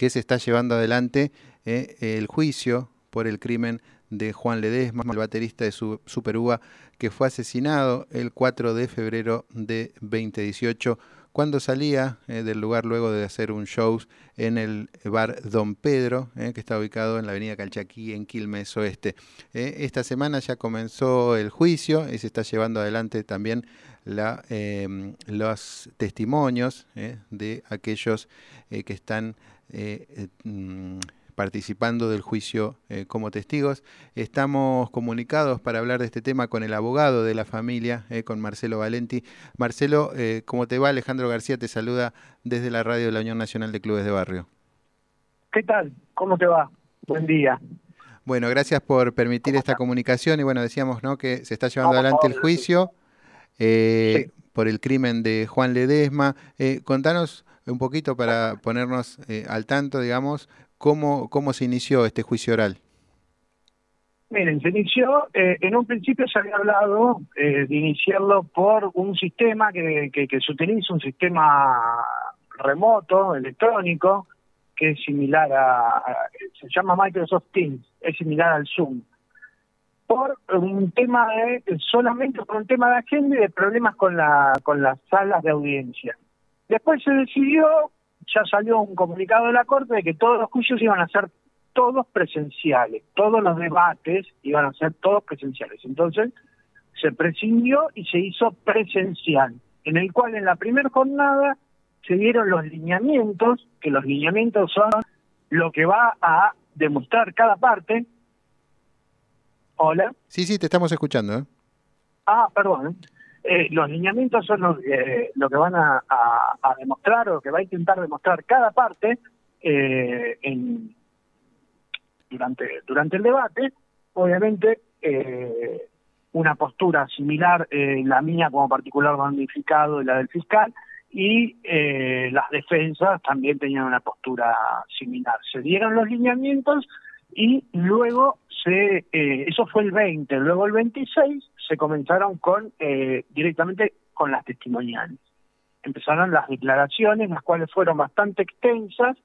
que se está llevando adelante eh, el juicio por el crimen de Juan Ledesma, el baterista de Super Uva, que fue asesinado el 4 de febrero de 2018 cuando salía eh, del lugar luego de hacer un show en el bar Don Pedro, eh, que está ubicado en la avenida Calchaquí, en Quilmes Oeste. esta semana ya comenzó el juicio y se está llevando adelante también la, em, los testimonios de aquellos que están mm, participando del juicio eh, como testigos. Estamos comunicados para hablar de este tema con el abogado de la familia, eh, con Marcelo Valenti. Marcelo, eh, ¿cómo te va? Alejandro García te saluda desde la radio de la Unión Nacional de Clubes de Barrio. ¿Qué tal? ¿Cómo te va? Buen día. Bueno, gracias por permitir esta comunicación y bueno, decíamos ¿no? que se está llevando adelante el juicio por el crimen de Juan Ledesma. contanos un poquito para ponernos al tanto, digamos, ¿Cómo, cómo se inició este juicio oral? Miren, se inició, eh, en un principio se había hablado eh, de iniciarlo por un sistema que, que, se utiliza, un sistema remoto, electrónico, que es similar a, se llama Microsoft Teams, es similar al Zoom, por un tema de, solamente por un tema de agenda y de problemas con, la, con las salas de audiencia. Después se decidió ya salió un comunicado de la Corte de que todos los juicios iban a ser todos presenciales, todos los debates iban a ser todos presenciales. Entonces se prescindió y se hizo presencial, en el cual en la primera jornada se dieron los lineamientos, que los lineamientos son lo que va a demostrar cada parte. Hola. Sí, sí, te estamos escuchando. ¿eh? Ah, perdón. Eh, los lineamientos son eh, lo que van a, demostrar o que va a intentar demostrar cada parte eh, en, durante, durante el debate. Obviamente, una postura similar, la mía como particular damnificado y la del fiscal, y las defensas también tenían una postura similar. Se dieron los lineamientos y luego se, eso fue el 20, luego el 26 se comenzaron con eh, directamente con las testimoniales. Empezaron las declaraciones, las cuales fueron bastante extensas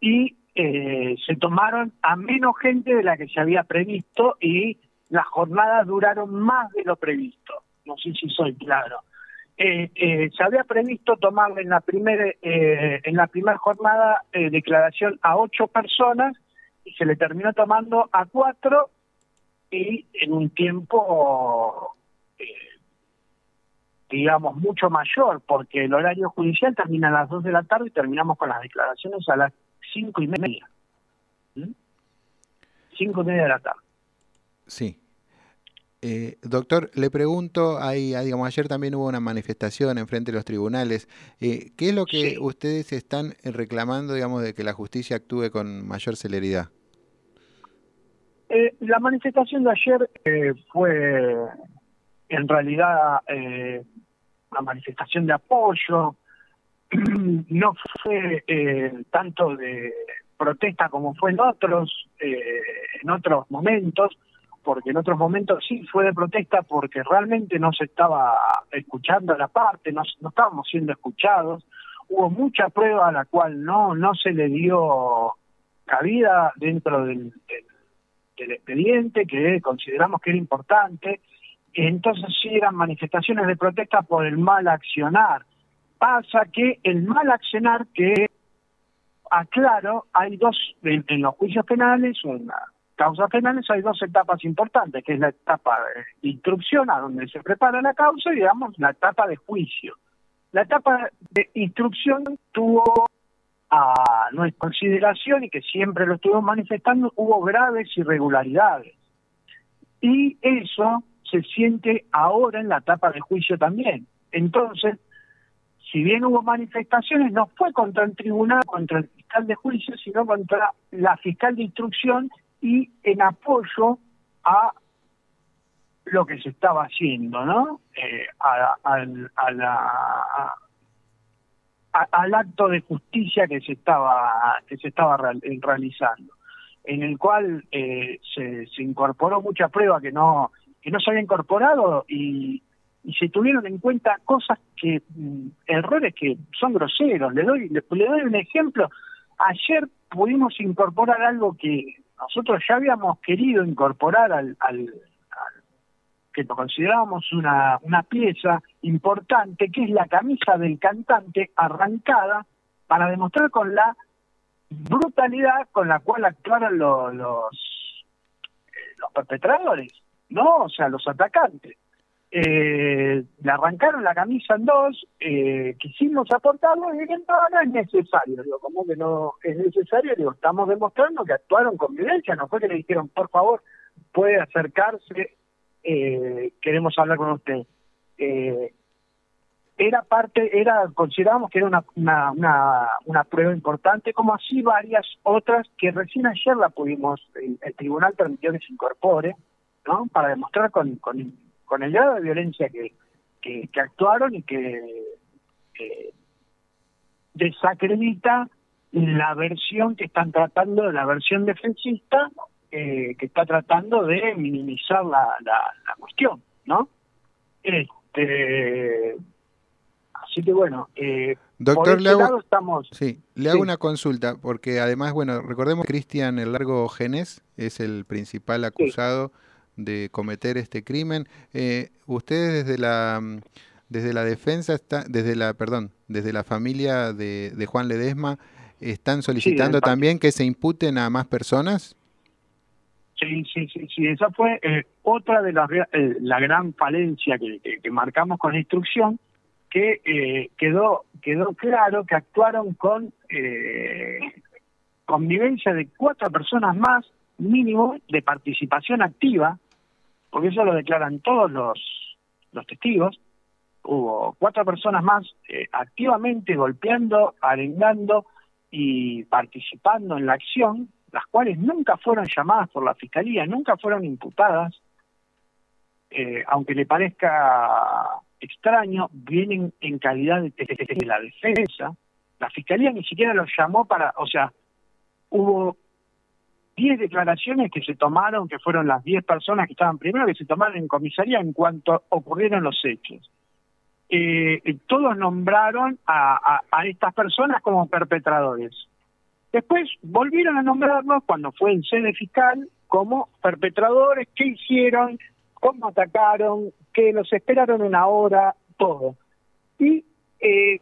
y eh, se tomaron a menos gente de la que se había previsto y las jornadas duraron más de lo previsto. No sé si soy claro. Eh, se había previsto tomar en la primera en la primera jornada declaración a ocho personas y se le terminó tomando a cuatro y en un tiempo, eh, digamos, mucho mayor, porque el horario judicial termina a las 2 de la tarde y terminamos con las declaraciones a las cinco y media. ¿Mm? Cinco y media de la tarde. Sí. Eh, doctor, le pregunto, ahí, digamos, ayer también hubo una manifestación en frente de los tribunales. Eh, ¿Qué es lo que ustedes están reclamando, digamos, de que la justicia actúe con mayor celeridad? Eh, la manifestación de ayer eh, fue en realidad eh, una manifestación de apoyo, no fue tanto de protesta como fue en otros, en otros momentos, porque en otros momentos sí fue de protesta porque realmente no se estaba escuchando a la parte, no, no estábamos siendo escuchados, hubo mucha prueba a la cual no, no se le dio cabida dentro del expediente, que consideramos que era importante, entonces sí eran manifestaciones de protesta por el mal accionar. Pasa que el mal accionar que, aclaro, hay dos, en, los juicios penales o en las causas penales hay dos etapas importantes, que es la etapa de instrucción, a donde se prepara la causa, y digamos la etapa de juicio. La etapa de instrucción tuvo a nuestra consideración y que siempre lo estuvimos manifestando, hubo graves irregularidades. Y eso se siente ahora en la etapa de juicio también. Entonces, si bien hubo manifestaciones, no fue contra el tribunal, contra el fiscal de juicio, sino contra la fiscal de instrucción y en apoyo a lo que se estaba haciendo, ¿no? Eh, a, la, al acto de justicia que se estaba que se estaba realizando en el cual eh, se, se, incorporó mucha prueba que no que no se había incorporado y, y se tuvieron en cuenta cosas que mm, errores que son groseros. Le doy le, doy un ejemplo. Ayer pudimos incorporar algo que nosotros ya habíamos querido incorporar al, al, que lo considerábamos una, una pieza importante, que es la camisa del cantante arrancada para demostrar con la brutalidad con la cual actuaron los, los, eh, los perpetradores, ¿no? O sea, los atacantes. Eh, le arrancaron la camisa en dos, eh, quisimos aportarlo y dijeron, no, no es necesario, digo, como que no es necesario, digo, estamos demostrando que actuaron con violencia, no fue que le dijeron, por favor, puede acercarse, eh, queremos hablar con usted. Eh, era parte, era, considerábamos que era una, una, una, prueba importante, como así varias otras que recién ayer la pudimos, el, el tribunal permitió que se incorpore, ¿no? Para demostrar con, con con el grado de violencia que, que, actuaron y que desacredita la versión que están tratando, la versión defensista, eh, que está tratando de minimizar la, la, cuestión, ¿no? Este, así que bueno, eh, Doctor, le hago, estamos... sí, le hago una consulta, porque además, bueno, recordemos que Cristian El Largo Genes es el principal acusado de cometer este crimen. Eh, ustedes desde la desde la defensa está, desde la perdón, desde la familia de, de Juan Ledesma están solicitando también que se imputen a más personas. Sí, sí, sí, sí. Esa fue eh, otra de las eh, la gran falencia que, que, marcamos con la instrucción, que eh, quedó quedó claro que actuaron con convivencia de cuatro personas más mínimo de participación activa porque eso lo declaran todos los, los testigos, hubo cuatro personas más eh, activamente golpeando, arengando y participando en la acción, las cuales nunca fueron llamadas por la fiscalía, nunca fueron imputadas, eh, aunque le parezca extraño, vienen en calidad de, la defensa. La fiscalía ni siquiera los llamó para, o sea, hubo 10 declaraciones que se tomaron, que fueron las 10 personas que estaban primero, que se tomaron en comisaría en cuanto ocurrieron los hechos. Eh, todos nombraron a, estas personas como perpetradores. Después volvieron a nombrarlos cuando fue en sede fiscal como perpetradores, qué hicieron, cómo atacaron, que los esperaron una hora, todo. Y eh,